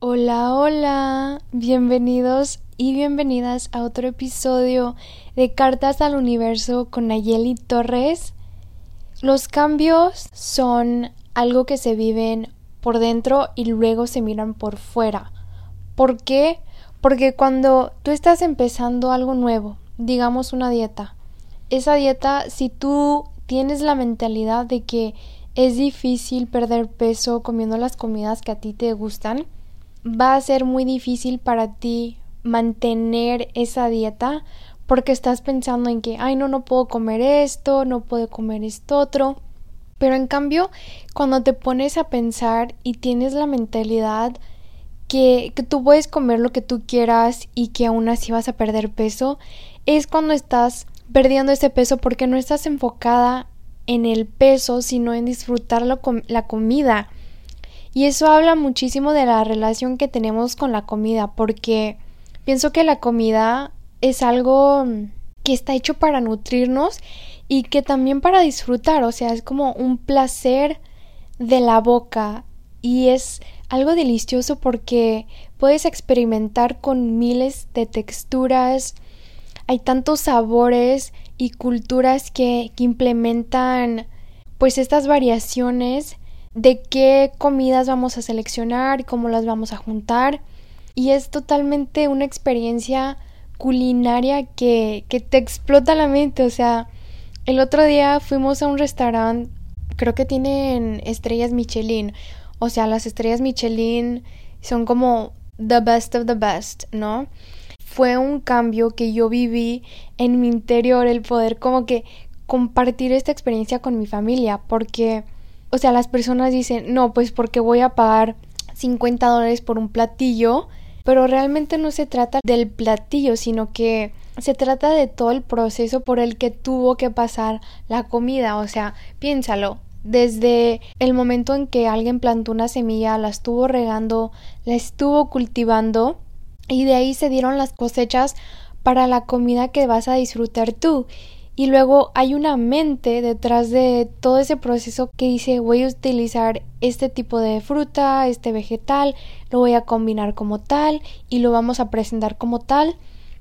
Hola, hola, bienvenidos y bienvenidas a otro episodio de Cartas al Universo con Nayeli Torres. Los cambios son algo que se viven por dentro y luego se miran por fuera. ¿Por qué? Porque cuando tú estás empezando algo nuevo, digamos una dieta, esa dieta, si tú tienes la mentalidad de que es difícil perder peso comiendo las comidas que a ti te gustan, va a ser muy difícil para ti mantener esa dieta porque estás pensando en que, ay, no, no puedo comer esto, no puedo comer esto otro. Pero en cambio, cuando te pones a pensar y tienes la mentalidad que, que tú puedes comer lo que tú quieras y que aún así vas a perder peso, es cuando estás perdiendo ese peso porque no estás enfocada en el peso, sino en disfrutar la, la comida. Y eso habla muchísimo de la relación que tenemos con la comida, porque pienso que la comida es algo que está hecho para nutrirnos y que también para disfrutar, o sea, es como un placer de la boca y es algo delicioso porque puedes experimentar con miles de texturas, hay tantos sabores y culturas que, que implementan pues estas variaciones de qué comidas vamos a seleccionar cómo las vamos a juntar. Y es totalmente una experiencia culinaria que, que te explota la mente, o sea, el otro día fuimos a un restaurante, creo que tienen estrellas Michelin, o sea, las estrellas Michelin son como the best of the best, ¿no? Fue un cambio que yo viví en mi interior, el poder como que compartir esta experiencia con mi familia, porque, o sea, las personas dicen, no, pues porque voy a pagar 50 dólares por un platillo, pero realmente no se trata del platillo, sino que se trata de todo el proceso por el que tuvo que pasar la comida, o sea, piénsalo, desde el momento en que alguien plantó una semilla, la estuvo regando, la estuvo cultivando y de ahí se dieron las cosechas para la comida que vas a disfrutar tú. Y luego hay una mente detrás de todo ese proceso que dice voy a utilizar este tipo de fruta, este vegetal, lo voy a combinar como tal y lo vamos a presentar como tal.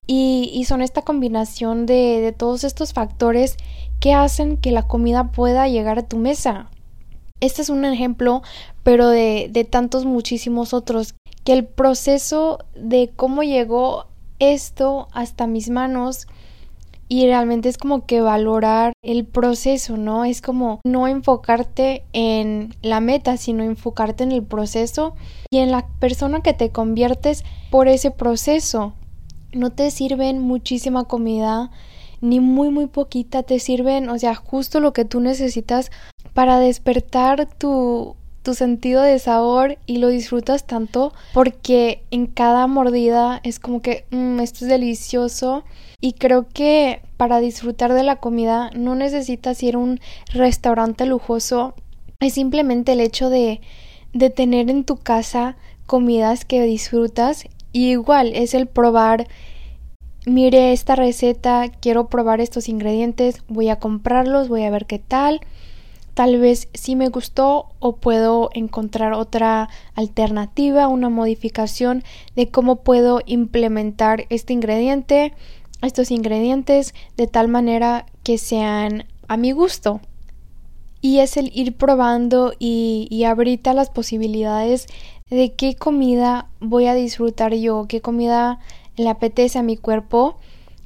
Y, y son esta combinación de, de todos estos factores que hacen que la comida pueda llegar a tu mesa. Este es un ejemplo, pero de, de tantos muchísimos otros, que el proceso de cómo llegó esto hasta mis manos y realmente es como que valorar el proceso, ¿no? Es como no enfocarte en la meta, sino enfocarte en el proceso y en la persona que te conviertes por ese proceso. No te sirven muchísima comida ni muy muy poquita, te sirven, o sea, justo lo que tú necesitas para despertar tu tu sentido de sabor y lo disfrutas tanto porque en cada mordida es como que mmm, esto es delicioso y creo que para disfrutar de la comida no necesitas ir a un restaurante lujoso. Es simplemente el hecho de de tener en tu casa comidas que disfrutas. Y igual es el probar mire esta receta, quiero probar estos ingredientes, voy a comprarlos, voy a ver qué tal. Tal vez sí me gustó o puedo encontrar otra alternativa, una modificación de cómo puedo implementar este ingrediente, estos ingredientes de tal manera que sean a mi gusto. Y es el ir probando y, y abrirte las posibilidades de qué comida voy a disfrutar yo, qué comida le apetece a mi cuerpo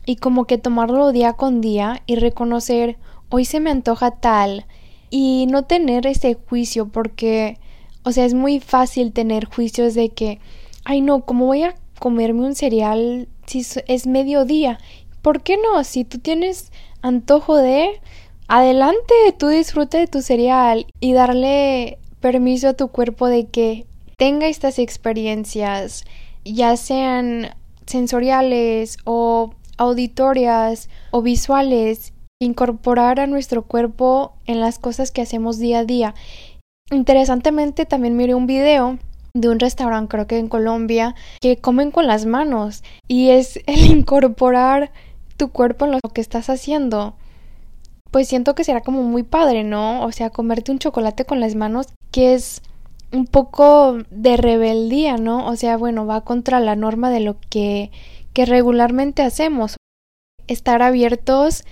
y como que tomarlo día con día y reconocer hoy se me antoja tal y no tener ese juicio porque o sea es muy fácil tener juicios de que ay no cómo voy a comerme un cereal si es mediodía ¿por qué no? si tú tienes antojo de adelante tú disfrute de tu cereal y darle permiso a tu cuerpo de que tenga estas experiencias ya sean sensoriales o auditorias o visuales, incorporar a nuestro cuerpo en las cosas que hacemos día a día. Interesantemente también miré un video de un restaurante, creo que en Colombia, que comen con las manos y es el incorporar tu cuerpo en lo que estás haciendo. pues siento que será como muy padre, ¿no? O sea, comerte un chocolate con las manos, que es un poco de rebeldía, ¿no? O sea, bueno, va contra la norma de lo que, que regularmente hacemos. Estar abiertos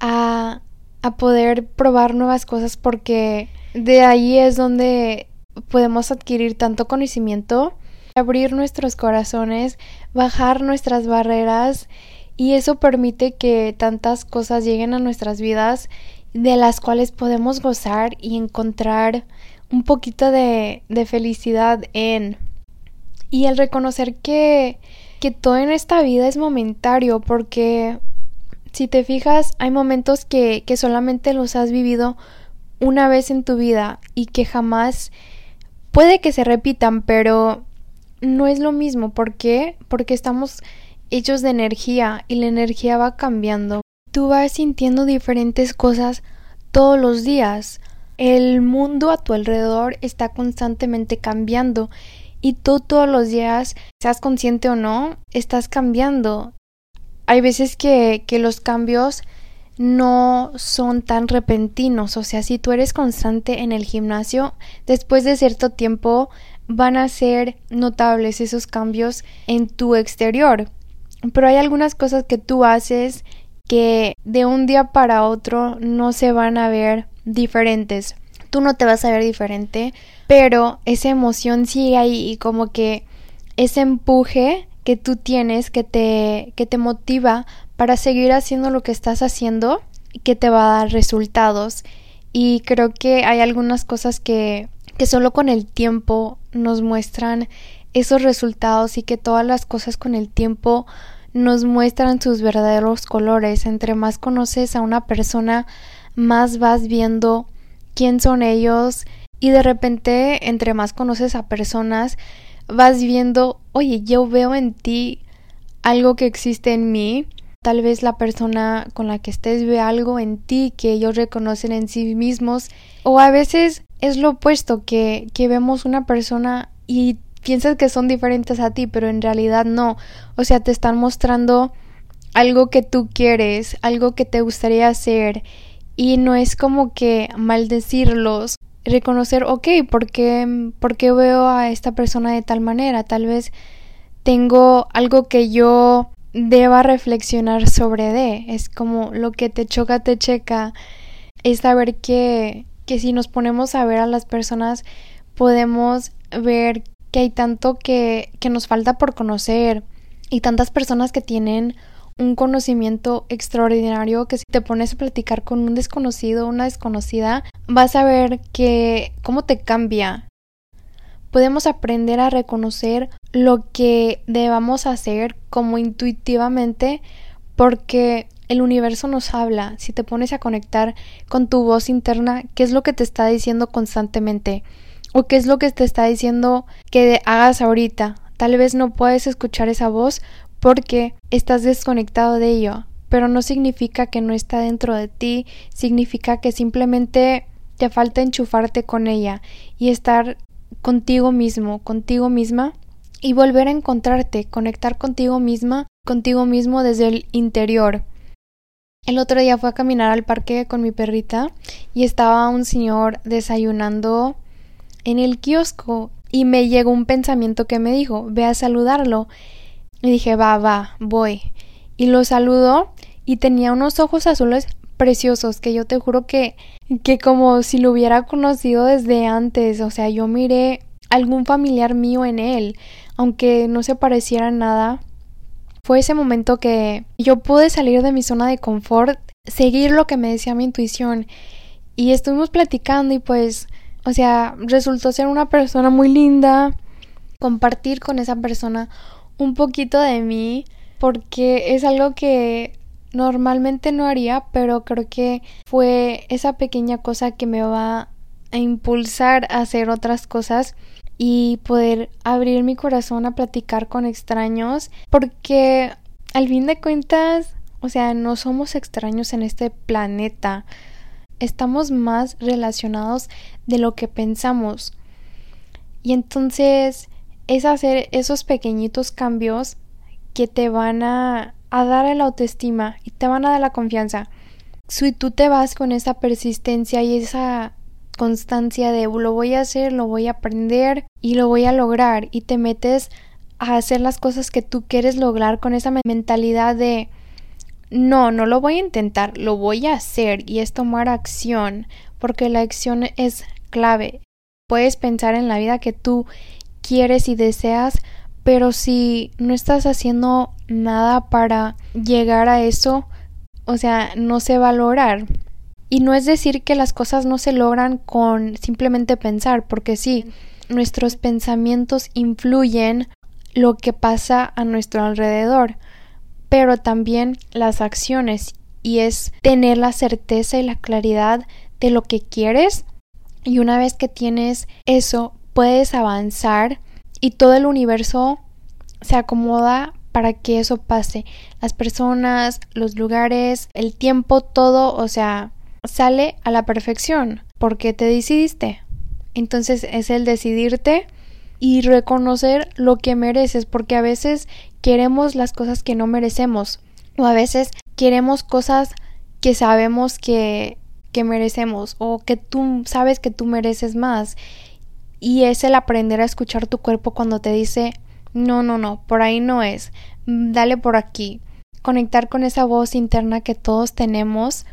a, a poder probar nuevas cosas porque de ahí es donde podemos adquirir tanto conocimiento, abrir nuestros corazones, bajar nuestras barreras y eso permite que tantas cosas lleguen a nuestras vidas de las cuales podemos gozar y encontrar un poquito de, de felicidad en. Y el reconocer que, que todo en esta vida es momentario porque si te fijas hay momentos que, que solamente los has vivido una vez en tu vida y que jamás puede que se repitan, pero no es lo mismo. ¿Por qué? Porque estamos hechos de energía y la energía va cambiando. Tú vas sintiendo diferentes cosas todos los días. El mundo a tu alrededor está constantemente cambiando y tú todos los días, seas consciente o no, estás cambiando. Hay veces que, los cambios no son tan repentinos, o sea, si tú eres constante en el gimnasio, después de cierto tiempo van a ser notables esos cambios en tu exterior. Pero hay algunas cosas que tú haces que de un día para otro no se van a ver diferentes. Tú no te vas a ver diferente, pero esa emoción sigue ahí y como que ese empuje que tú tienes que te, que te motiva para seguir haciendo lo que estás haciendo y que te va a dar resultados. Y creo que hay algunas cosas que, que solo con el tiempo nos muestran esos resultados y que todas las cosas con el tiempo nos muestran sus verdaderos colores. Entre más conoces a una persona, más vas viendo quién son ellos y de repente entre más conoces a personas, vas viendo, oye, yo veo en ti algo que existe en mí. Tal vez la persona con la que estés ve algo en ti que ellos reconocen en sí mismos. O a veces es lo opuesto, que, que vemos una persona y piensas que son diferentes a ti, pero en realidad no. O sea, te están mostrando algo que tú quieres, algo que te gustaría hacer. Y no es como que maldecirlos reconocer, ok, ¿por qué, ¿por qué veo a esta persona de tal manera? Tal vez tengo algo que yo deba reflexionar sobre de. Es como lo que te choca, te checa. Es saber que, que si nos ponemos a ver a las personas, podemos ver que hay tanto que, que nos falta por conocer y tantas personas que tienen un conocimiento extraordinario que si te pones a platicar con un desconocido o una desconocida, vas a ver que cómo te cambia. Podemos aprender a reconocer lo que debamos hacer como intuitivamente porque el universo nos habla. Si te pones a conectar con tu voz interna, ¿qué es lo que te está diciendo constantemente? ¿O qué es lo que te está diciendo que hagas ahorita? Tal vez no puedes escuchar esa voz porque estás desconectado de ello, pero no significa que no está dentro de ti, significa que simplemente te falta enchufarte con ella y estar contigo mismo, contigo misma y volver a encontrarte, conectar contigo misma, contigo mismo desde el interior. El otro día fui a caminar al parque con mi perrita y estaba un señor desayunando en el kiosco y me llegó un pensamiento que me dijo, ve a saludarlo y dije, va, va, voy. Y lo saludó y tenía unos ojos azules preciosos que yo te juro que que como si lo hubiera conocido desde antes, o sea, yo miré algún familiar mío en él, aunque no se pareciera nada. Fue ese momento que yo pude salir de mi zona de confort, seguir lo que me decía mi intuición y estuvimos platicando y pues, o sea, resultó ser una persona muy linda, compartir con esa persona un poquito de mí porque es algo que normalmente no haría, pero creo que fue esa pequeña cosa que me va a impulsar a hacer otras cosas y poder abrir mi corazón a platicar con extraños porque al fin de cuentas, o sea, no somos extraños en este planeta. Estamos más relacionados de lo que pensamos. Y entonces es hacer esos pequeñitos cambios que te van a, a dar la autoestima y te van a dar la confianza. Si tú te vas con esa persistencia y esa constancia de lo voy a hacer, lo voy a aprender y lo voy a lograr y te metes a hacer las cosas que tú quieres lograr con esa mentalidad de no, no lo voy a intentar, lo voy a hacer y es tomar acción, porque la acción es clave. Puedes pensar en la vida que tú quieres y deseas, pero si no estás haciendo nada para llegar a eso, o sea, no se va a lograr. Y no es decir que las cosas no se logran con simplemente pensar, porque sí, nuestros pensamientos influyen lo que pasa a nuestro alrededor, pero también las acciones y es tener la certeza y la claridad de lo que quieres y una vez que tienes eso puedes avanzar y todo el universo se acomoda para que eso pase. Las personas, los lugares, el tiempo, todo, o sea, sale a la perfección porque te decidiste. Entonces es el decidirte y reconocer lo que mereces porque a veces queremos las cosas que no merecemos o a veces queremos cosas que sabemos que, que merecemos o que tú sabes que tú mereces más y es el aprender a escuchar tu cuerpo cuando te dice no, no, no, por ahí no es, dale por aquí. Conectar con esa voz interna que todos tenemos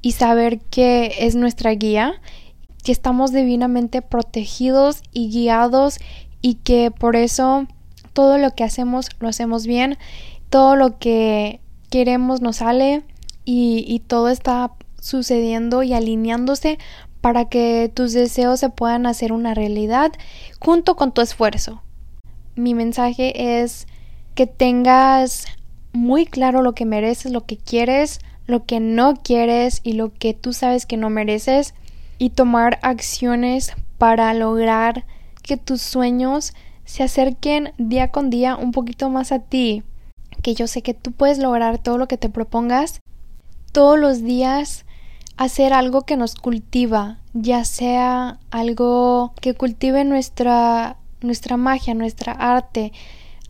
y saber que es nuestra guía, que estamos divinamente protegidos y guiados y que por eso todo lo que hacemos lo hacemos bien, todo lo que queremos nos sale y, y todo está sucediendo y alineándose para que tus deseos se puedan hacer una realidad junto con tu esfuerzo. Mi mensaje es que tengas muy claro lo que mereces, lo que quieres, lo que no quieres y lo que tú sabes que no mereces y tomar acciones para lograr que tus sueños se acerquen día con día un poquito más a ti, que yo sé que tú puedes lograr todo lo que te propongas todos los días hacer algo que nos cultiva, ya sea algo que cultive nuestra nuestra magia, nuestra arte,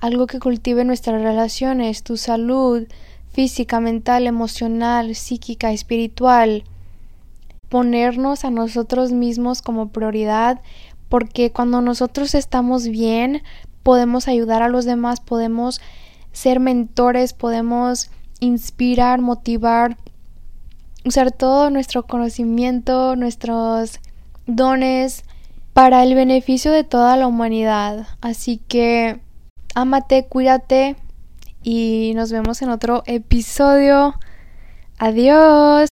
algo que cultive nuestras relaciones, tu salud física, mental, emocional, psíquica, espiritual. Ponernos a nosotros mismos como prioridad, porque cuando nosotros estamos bien, podemos ayudar a los demás, podemos ser mentores, podemos inspirar, motivar, usar todo nuestro conocimiento, nuestros dones para el beneficio de toda la humanidad. Así que ámate, cuídate y nos vemos en otro episodio. Adiós.